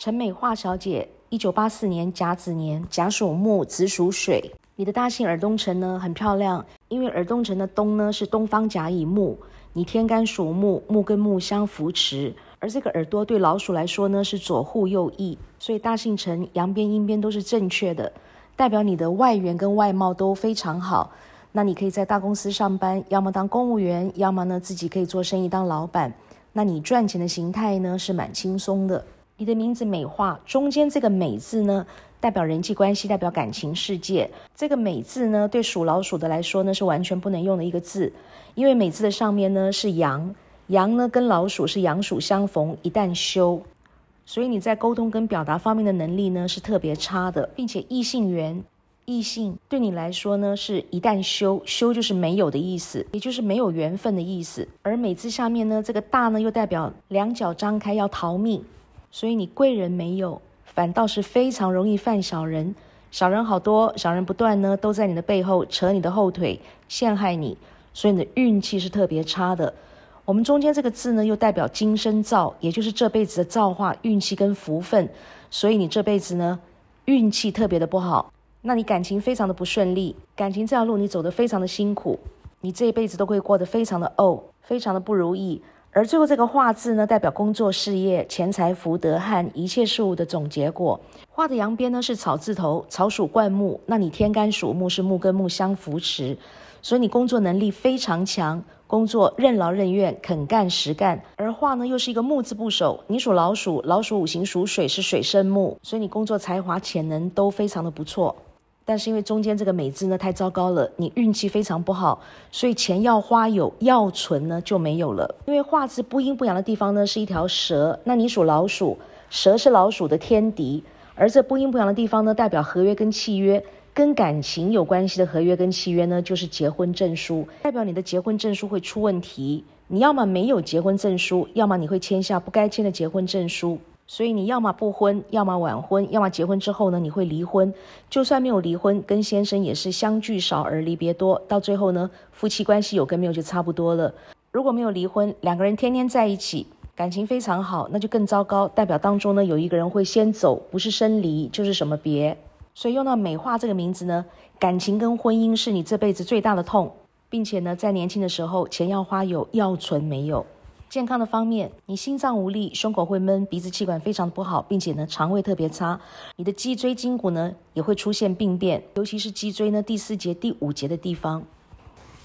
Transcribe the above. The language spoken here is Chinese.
陈美华小姐，一九八四年甲子年，甲属木，子属水。你的大姓尔东城呢很漂亮，因为尔东城的东呢是东方甲乙木，你天干属木，木跟木相扶持，而这个耳朵对老鼠来说呢是左护右翼，所以大姓陈阳边阴边都是正确的，代表你的外缘跟外貌都非常好。那你可以在大公司上班，要么当公务员，要么呢自己可以做生意当老板。那你赚钱的形态呢是蛮轻松的。你的名字美化中间这个美字呢，代表人际关系，代表感情世界。这个美字呢，对属老鼠的来说呢，是完全不能用的一个字，因为美字的上面呢是羊，羊呢跟老鼠是羊鼠相逢，一旦休，所以你在沟通跟表达方面的能力呢是特别差的，并且异性缘，异性对你来说呢是一旦休，休就是没有的意思，也就是没有缘分的意思。而美字下面呢，这个大呢又代表两脚张开要逃命。所以你贵人没有，反倒是非常容易犯小人。小人好多，小人不断呢，都在你的背后扯你的后腿，陷害你。所以你的运气是特别差的。我们中间这个字呢，又代表今生造，也就是这辈子的造化、运气跟福分。所以你这辈子呢，运气特别的不好。那你感情非常的不顺利，感情这条路你走得非常的辛苦，你这一辈子都会过得非常的哦，非常的不如意。而最后这个“画”字呢，代表工作、事业、钱财、福德和一切事物的总结果。画的阳边呢是草字头，草属灌木，那你天干属木，是木跟木相扶持，所以你工作能力非常强，工作任劳任怨，肯干实干。而画呢又是一个木字部首，你属老鼠，老鼠五行属水，是水生木，所以你工作才华、潜能都非常的不错。但是因为中间这个美字呢太糟糕了，你运气非常不好，所以钱要花有，要存呢就没有了。因为画字不阴不阳的地方呢是一条蛇，那你属老鼠，蛇是老鼠的天敌，而这不阴不阳的地方呢代表合约跟契约，跟感情有关系的合约跟契约呢就是结婚证书，代表你的结婚证书会出问题，你要么没有结婚证书，要么你会签下不该签的结婚证书。所以你要么不婚，要么晚婚，要么结婚之后呢，你会离婚。就算没有离婚，跟先生也是相聚少而离别多，到最后呢，夫妻关系有跟没有就差不多了。如果没有离婚，两个人天天在一起，感情非常好，那就更糟糕，代表当中呢有一个人会先走，不是生离就是什么别。所以用到美化这个名字呢，感情跟婚姻是你这辈子最大的痛，并且呢，在年轻的时候钱要花有，要存没有。健康的方面，你心脏无力，胸口会闷，鼻子气管非常不好，并且呢肠胃特别差。你的脊椎筋骨呢也会出现病变，尤其是脊椎呢第四节、第五节的地方。